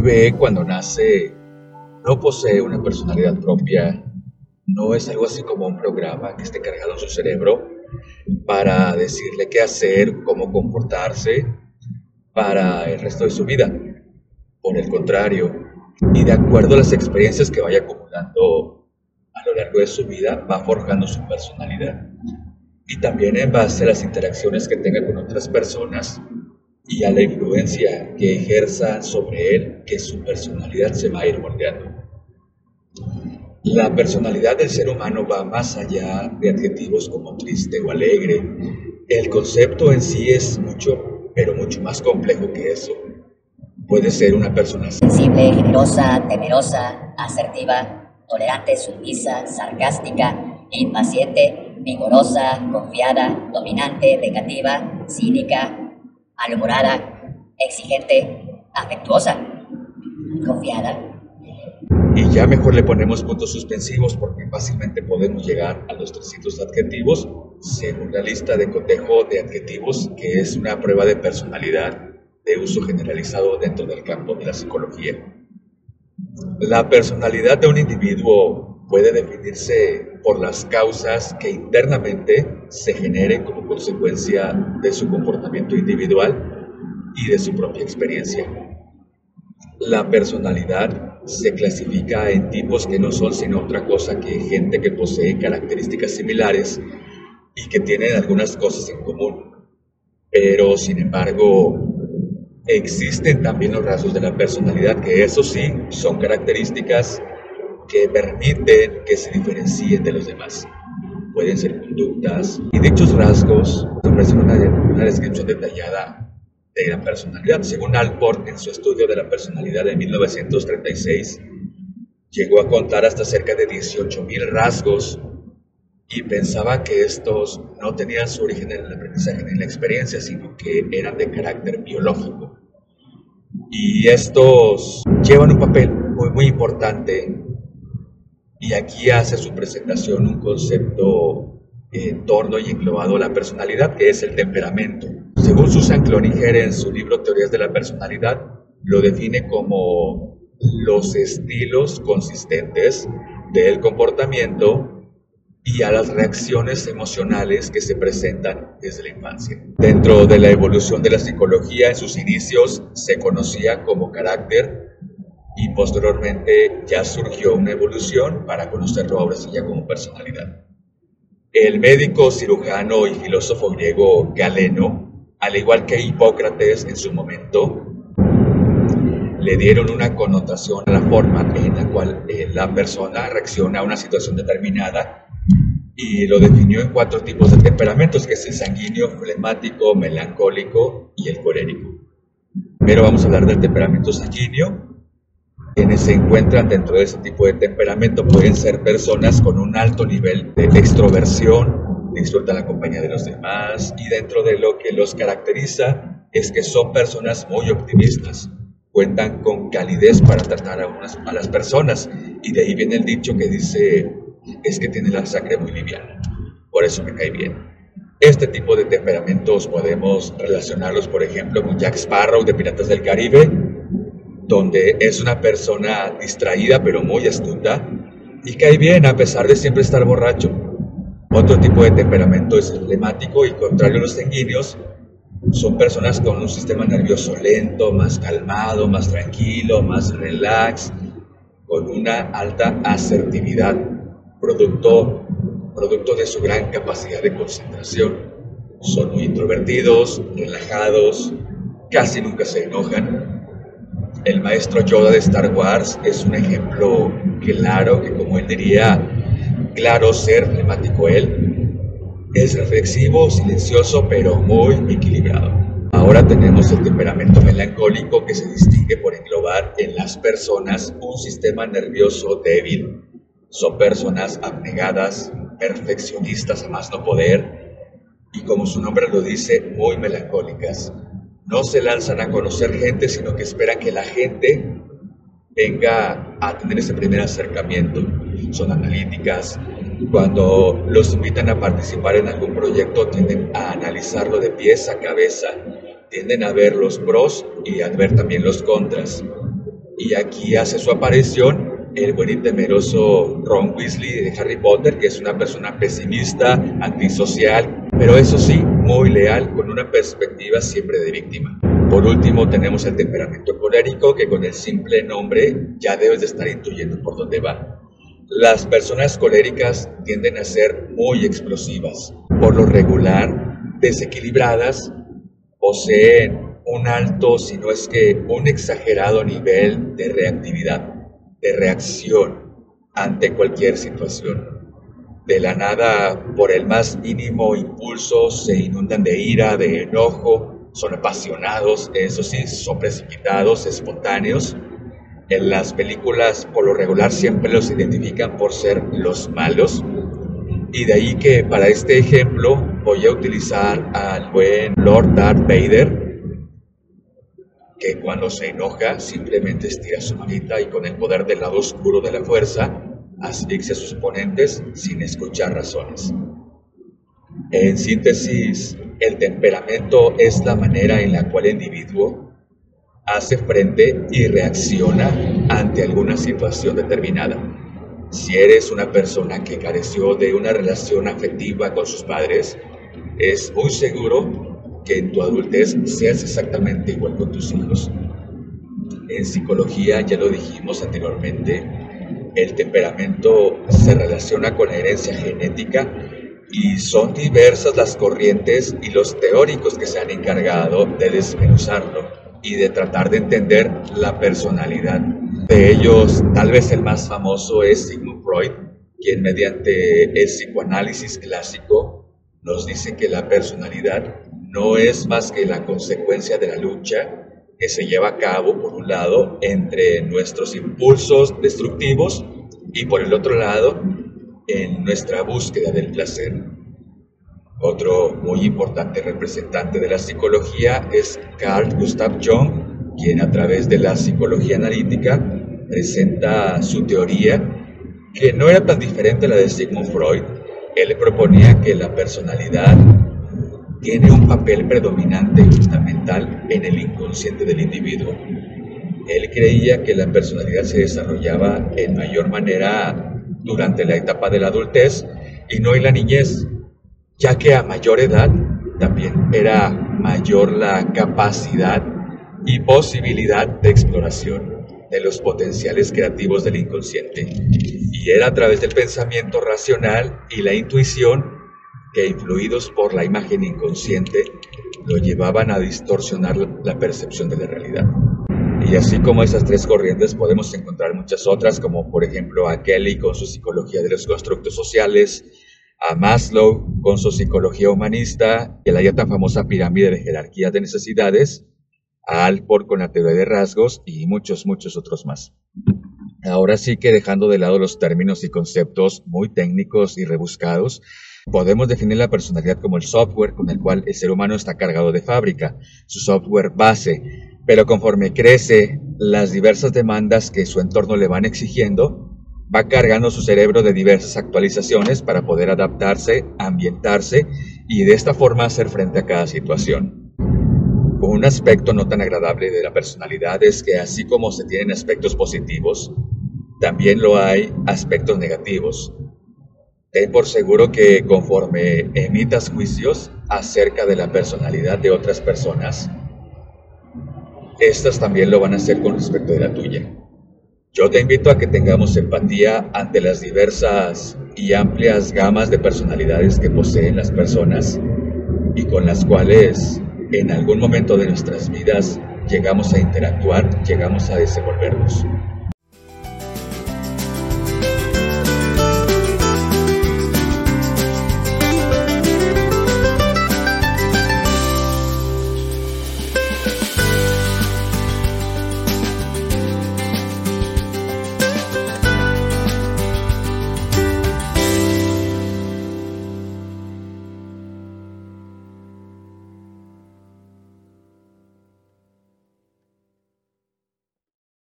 bebé cuando nace no posee una personalidad propia, no es algo así como un programa que esté cargado en su cerebro para decirle qué hacer, cómo comportarse para el resto de su vida. Por el contrario, y de acuerdo a las experiencias que vaya acumulando a lo largo de su vida, va forjando su personalidad. Y también en base a las interacciones que tenga con otras personas y a la influencia que ejerza sobre él, que su personalidad se va a ir moldeando. La personalidad del ser humano va más allá de adjetivos como triste o alegre. El concepto en sí es mucho, pero mucho más complejo que eso. Puede ser una persona sensible, generosa, temerosa, asertiva, tolerante, sumisa, sarcástica, impaciente, vigorosa, confiada, dominante, negativa, cínica, malhumorada, exigente, afectuosa, confiada. Y ya mejor le ponemos puntos suspensivos porque fácilmente podemos llegar a los 300 adjetivos según la lista de cotejo de adjetivos que es una prueba de personalidad de uso generalizado dentro del campo de la psicología. La personalidad de un individuo puede definirse por las causas que internamente se generen como consecuencia de su comportamiento individual y de su propia experiencia. La personalidad se clasifica en tipos que no son sino otra cosa que gente que posee características similares y que tienen algunas cosas en común. Pero, sin embargo, existen también los rasgos de la personalidad, que eso sí son características que permiten que se diferencien de los demás. Pueden ser conductas y dichos rasgos ofrecen una, una descripción detallada de la personalidad. Según Alport, en su estudio de la personalidad de 1936, llegó a contar hasta cerca de 18.000 rasgos y pensaba que estos no tenían su origen en el aprendizaje ni en la experiencia, sino que eran de carácter biológico. Y estos llevan un papel muy, muy importante y aquí hace su presentación un concepto en torno y englobado a la personalidad, que es el temperamento. Según Susan Cloninger en su libro Teorías de la Personalidad, lo define como los estilos consistentes del comportamiento y a las reacciones emocionales que se presentan desde la infancia. Dentro de la evolución de la psicología, en sus inicios se conocía como carácter y posteriormente ya surgió una evolución para conocerlo ahora sí como personalidad. El médico, cirujano y filósofo griego Galeno, al igual que Hipócrates en su momento, le dieron una connotación a la forma en la cual eh, la persona reacciona a una situación determinada y lo definió en cuatro tipos de temperamentos, que es el sanguíneo, flemático, melancólico y el colérico. Pero vamos a hablar del temperamento sanguíneo. Quienes se encuentran dentro de ese tipo de temperamento pueden ser personas con un alto nivel de extroversión, disfrutan la compañía de los demás y dentro de lo que los caracteriza es que son personas muy optimistas, cuentan con calidez para tratar a, unas, a las personas y de ahí viene el dicho que dice es que tiene la sangre muy liviana. Por eso me cae bien. Este tipo de temperamentos podemos relacionarlos, por ejemplo, con Jack Sparrow de Piratas del Caribe, donde es una persona distraída pero muy astuta y cae bien a pesar de siempre estar borracho. Otro tipo de temperamento es emblemático y contrario a los sanguíneos, son personas con un sistema nervioso lento, más calmado, más tranquilo, más relax, con una alta asertividad producto, producto de su gran capacidad de concentración. Son muy introvertidos, relajados, casi nunca se enojan. El maestro Yoda de Star Wars es un ejemplo claro que, como él diría, claro ser temático él, es reflexivo, silencioso, pero muy equilibrado. Ahora tenemos el temperamento melancólico que se distingue por englobar en las personas un sistema nervioso débil, son personas abnegadas, perfeccionistas a más no poder y como su nombre lo dice, muy melancólicas. No se lanzan a conocer gente, sino que esperan que la gente venga a tener ese primer acercamiento. Son analíticas. Cuando los invitan a participar en algún proyecto, tienden a analizarlo de pies a cabeza, tienden a ver los pros y a ver también los contras Y aquí hace su aparición el buen y temeroso Ron Weasley de Harry Potter, que es una persona pesimista, antisocial, pero eso sí, muy leal, con una perspectiva siempre de víctima. Por último, tenemos el temperamento colérico, que con el simple nombre ya debes de estar intuyendo por dónde va. Las personas coléricas tienden a ser muy explosivas, por lo regular desequilibradas, poseen un alto, si no es que un exagerado nivel de reactividad, de reacción ante cualquier situación. De la nada, por el más mínimo impulso, se inundan de ira, de enojo, son apasionados, eso sí, son precipitados, espontáneos. En las películas, por lo regular, siempre los identifican por ser los malos. Y de ahí que para este ejemplo voy a utilizar al buen Lord Darth Vader, que cuando se enoja simplemente estira su manita y con el poder del lado oscuro de la fuerza asfixia a sus oponentes sin escuchar razones. En síntesis, el temperamento es la manera en la cual el individuo hace frente y reacciona ante alguna situación determinada. Si eres una persona que careció de una relación afectiva con sus padres, es muy seguro que en tu adultez seas exactamente igual con tus hijos. En psicología, ya lo dijimos anteriormente, el temperamento se relaciona con la herencia genética y son diversas las corrientes y los teóricos que se han encargado de desmenuzarlo y de tratar de entender la personalidad. De ellos, tal vez el más famoso es Sigmund Freud, quien mediante el psicoanálisis clásico nos dice que la personalidad no es más que la consecuencia de la lucha que se lleva a cabo, por un lado, entre nuestros impulsos destructivos y por el otro lado, en nuestra búsqueda del placer. Otro muy importante representante de la psicología es Carl Gustav Jung, quien a través de la psicología analítica presenta su teoría que no era tan diferente a la de Sigmund Freud. Él proponía que la personalidad tiene un papel predominante y fundamental en el inconsciente del individuo. Él creía que la personalidad se desarrollaba en mayor manera durante la etapa de la adultez y no en la niñez, ya que a mayor edad también era mayor la capacidad y posibilidad de exploración de los potenciales creativos del inconsciente. Y era a través del pensamiento racional y la intuición que, influidos por la imagen inconsciente, lo llevaban a distorsionar la percepción de la realidad. Y así como esas tres corrientes podemos encontrar muchas otras, como por ejemplo a Kelly con su psicología de los constructos sociales, a Maslow con su psicología humanista y la ya tan famosa pirámide de jerarquía de necesidades, a Alport con la teoría de rasgos y muchos, muchos otros más. Ahora sí que dejando de lado los términos y conceptos muy técnicos y rebuscados, podemos definir la personalidad como el software con el cual el ser humano está cargado de fábrica, su software base, pero conforme crece las diversas demandas que su entorno le van exigiendo, va cargando su cerebro de diversas actualizaciones para poder adaptarse, ambientarse y de esta forma hacer frente a cada situación. Un aspecto no tan agradable de la personalidad es que así como se tienen aspectos positivos, también lo hay aspectos negativos. Ten por seguro que conforme emitas juicios acerca de la personalidad de otras personas, estas también lo van a hacer con respecto de la tuya. Yo te invito a que tengamos empatía ante las diversas y amplias gamas de personalidades que poseen las personas y con las cuales en algún momento de nuestras vidas llegamos a interactuar, llegamos a desenvolvernos.